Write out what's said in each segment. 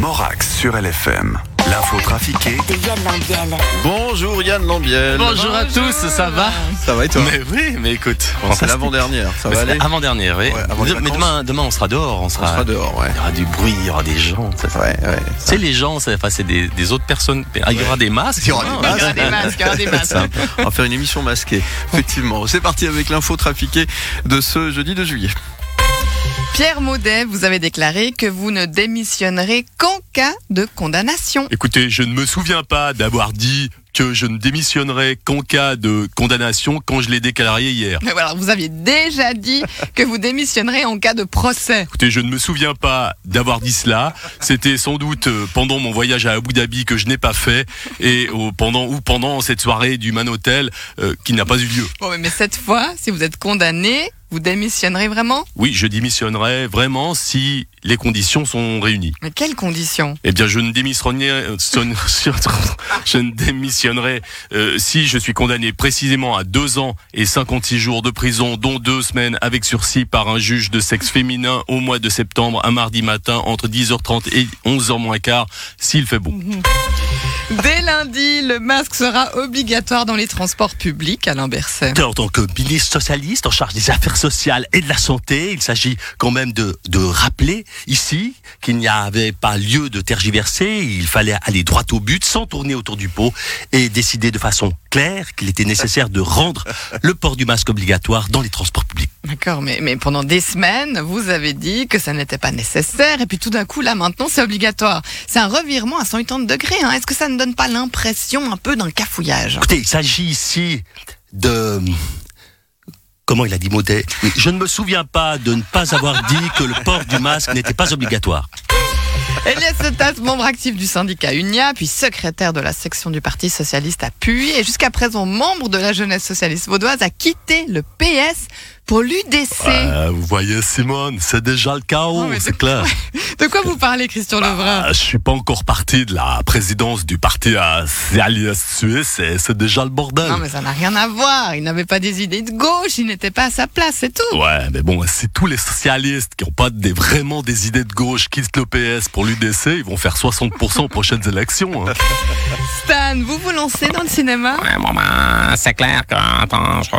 Morax sur LFM. L'info trafiquée de Yann Lambiel. Bonjour Yann Lambiel. Bonjour à tous, ça va Ça va et toi? Mais oui, mais écoute, Bon, C'est l'avant-dernière, ça va aller? Avant-dernière, oui. Ouais, avant les mais demain, demain, on sera dehors, on On sera. dehors, ouais. Il y aura du bruit, il y aura des gens. ça- ça- Ouais, ouais. Tu sais, les gens, c'est enfin, c'est des, des autres personnes. Ah, Il y aura des masques. Il y aura des hein. masques. Il y aura des masques, il y aura des masques. Ça, On va faire une émission masquée, effectivement. C'est parti avec l'info trafiquée de ce jeudi de juillet. Pierre Maudet, vous avez déclaré que vous ne démissionnerez qu'en cas de condamnation. Écoutez, je ne me souviens pas d'avoir dit que je ne démissionnerais qu'en cas de condamnation quand je l'ai déclaré hier. Mais voilà, vous aviez déjà dit que vous démissionnerez en cas de procès. Écoutez, je ne me souviens pas d'avoir dit cela. C'était sans doute euh, pendant mon voyage à Abu Dhabi que je n'ai pas fait et au- pendant ou pendant cette soirée du Man Hotel euh, qui n'a pas eu lieu. Bon, mais cette fois, si vous êtes condamné, vous démissionnerez vraiment? Oui, je démissionnerai vraiment si les conditions sont réunies. Mais quelles conditions? Eh bien, je ne démissionnerai, euh, son- sur- je ne démissionnerai euh, si je suis condamné précisément à deux ans et 56 jours de prison, dont deux semaines avec sursis par un juge de sexe féminin au mois de septembre, un mardi matin entre 10h30 et 11h moins quart, s'il fait beau. Dès lundi, le masque sera obligatoire dans les transports publics, Alain Berset. Tant que ministre socialiste en charge des affaires sociales et de la santé, il s'agit quand même de, de rappeler ici qu'il n'y avait pas lieu de tergiverser, il fallait aller droit au but sans tourner autour du pot et décider de façon claire qu'il était nécessaire de rendre le port du masque obligatoire dans les transports publics. D'accord, mais, mais pendant des semaines, vous avez dit que ça n'était pas nécessaire, et puis tout d'un coup, là, maintenant, c'est obligatoire. C'est un revirement à 180 degrés. Hein. Est-ce que ça ne donne pas l'impression un peu d'un cafouillage? Écoutez, il s'agit ici de... Comment il a dit Maudet? Oui, Je ne me souviens pas de ne pas avoir dit que le port du masque n'était pas obligatoire. Elias Setas, membre actif du syndicat UNIA, puis secrétaire de la section du Parti Socialiste à Puy, et jusqu'à présent membre de la jeunesse socialiste vaudoise, a quitté le PS pour l'UDC. Euh, vous voyez, Simone, c'est déjà le chaos, c'est clair. De quoi vous parlez, Christian Lebrun Ah, je suis pas encore parti de la présidence du parti socialiste suisse et c'est déjà le bordel. Non, mais ça n'a rien à voir. Il n'avait pas des idées de gauche, il n'était pas à sa place, c'est tout. Ouais, mais bon, si tous les socialistes qui ont pas des, vraiment des idées de gauche quittent le PS pour l'UDC, ils vont faire 60% aux prochaines élections. hein. Stan, vous vous lancez dans le cinéma? Ouais, bon ben, c'est clair que, attends, je,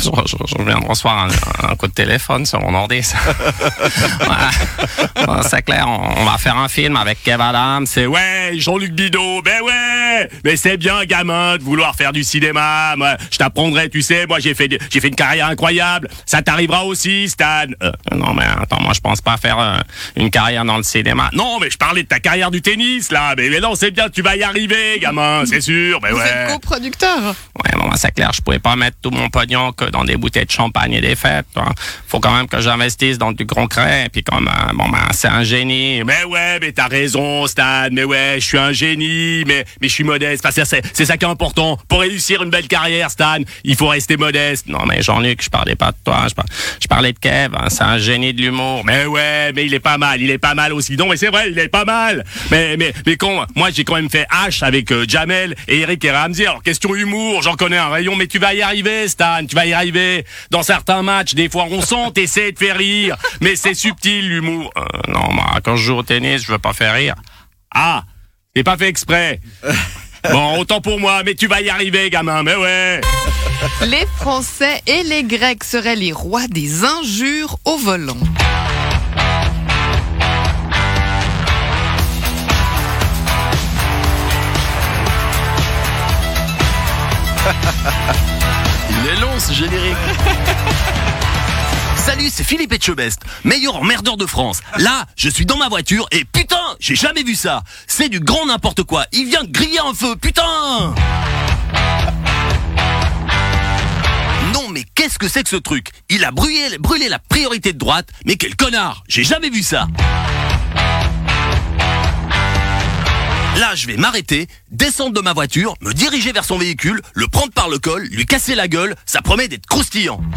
je, je- je viens de recevoir un, un coup de téléphone sur mon ordi. Ouais. Bon, c'est clair, on, on va faire un film avec Kev Adams. C'est ouais, Jean-Luc Bidot. Ben ouais, mais c'est bien, gamin, de vouloir faire du cinéma. Moi, je t'apprendrai, tu sais, moi j'ai fait, j'ai fait une carrière incroyable. Ça t'arrivera aussi, Stan. Euh, non mais attends, moi je pense pas faire euh, une carrière dans le cinéma. Non, mais je parlais de ta carrière du tennis là. Mais, mais non, c'est bien, tu vas y arriver, gamin, c'est sûr. Mais Vous ouais. êtes coproducteur. Ouais, bon, ben, c'est clair, je pouvais pas mettre tout mon pognon que dans des bouteilles de champagne et des fêtes. hein. Faut quand même que j'investisse dans du concret. Et puis comme, euh, bon, ben, c'est un génie. Mais ouais, mais t'as raison, Stan. Mais ouais, je suis un génie. Mais, mais je suis modeste. Enfin, c'est- c'est c'est ça qui est important. Pour réussir une belle carrière, Stan, il faut rester modeste. Non, mais Jean-Luc, je parlais pas de toi. Je, par- je parlais de Kev. hein, c'est un génie de l'humour. Mais ouais, mais il est pas mal. Il est pas mal aussi. Non, mais c'est vrai, il est pas mal. Mais, mais, mais con, moi, j'ai quand même fait H avec euh, Jamel et Eric et Ramsey. Alors, question humour, j'en connais un rayon, mais tu vas y arriver, Stan. Tu vas y arriver. Dans certains matchs, des fois, on sent, t'essaies de faire rire. Mais c'est subtil, l'humour. Euh, non, moi, quand je joue au tennis, je veux pas faire rire. Ah, c'est pas fait exprès. Bon, autant pour moi, mais tu vas y arriver, gamin, mais ouais. Les Français et les Grecs seraient les rois des injures au volant. Il est long ce générique. Salut, c'est Philippe Etchebest, meilleur emmerdeur de France. Là, je suis dans ma voiture et putain, j'ai jamais vu ça. C'est du grand n'importe quoi. Il vient de griller un feu, putain Non mais qu'est-ce que c'est que ce truc? Il a brûlé, brûlé la priorité de droite, mais quel connard J'ai jamais vu ça Là, je vais m'arrêter, descendre de ma voiture, me diriger vers son véhicule, le prendre par le col, lui casser la gueule, ça promet d'être croustillant.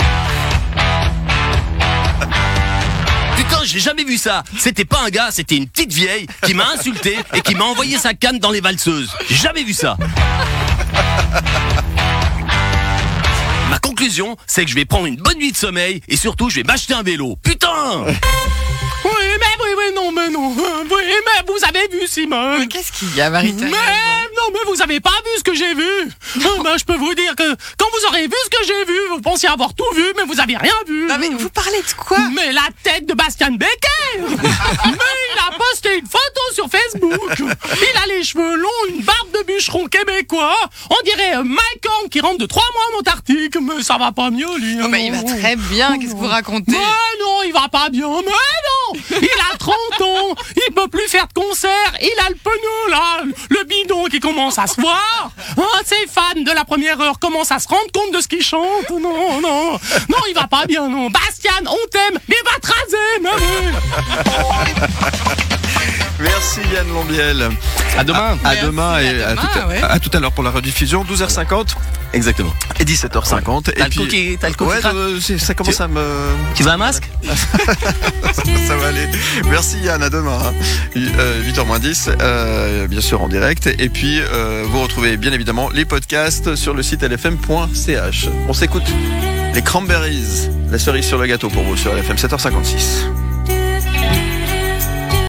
Putain, j'ai jamais vu ça. C'était pas un gars, c'était une petite vieille qui m'a insulté et qui m'a envoyé sa canne dans les valseuses. J'ai jamais vu ça. Ma conclusion, c'est que je vais prendre une bonne nuit de sommeil et surtout, je vais m'acheter un vélo. Putain non, mais non. Oui, mais vous Simone. Mais Qu'est-ce qu'il y a, Marie-Thérèse Mais non, mais vous avez pas vu ce que j'ai vu. Ben, je peux vous dire que quand vous aurez vu ce que j'ai vu, vous pensiez avoir tout vu, mais vous avez rien vu. Non, mais vous parlez de quoi? Mais la tête de Bastian Becker. Mais il a posté une photo sur Facebook. Il a les cheveux longs, une barbe de bûcheron québécois. On dirait euh, Mike Horn qui rentre de trois mois en Antarctique. Mais ça va pas mieux, lui Non, mais il va très bien, qu'est-ce que vous racontez? Mais non, il va pas bien. Mais non. Il 30 ans Il peut plus faire de concert Il a le pneu, là. Le bidon qui commence à se voir. Ah, Ses fans de la première heure commencent à se rendre compte de ce qu'il chante Non, non. Non, il va pas bien, non. Bastian, on t'aime Mais va te raser. Merci Yann Lambiel. À demain. À demain à et à, demain, tout à, ouais. à tout à l'heure pour la rediffusion, 12h50 Exactement. et 17h50. T'as et le coquille- t'as le coquille ouais, euh, ça commence à me. Tu veux un masque? Ça va aller. Merci Yann, à demain. hein. Euh, 8h 10, euh, bien sûr en direct. Et puis, euh, vous retrouvez bien évidemment les podcasts sur le site lfm.ch. On s'écoute les cranberries, la cerise sur le gâteau pour vous sur LFM 7h56.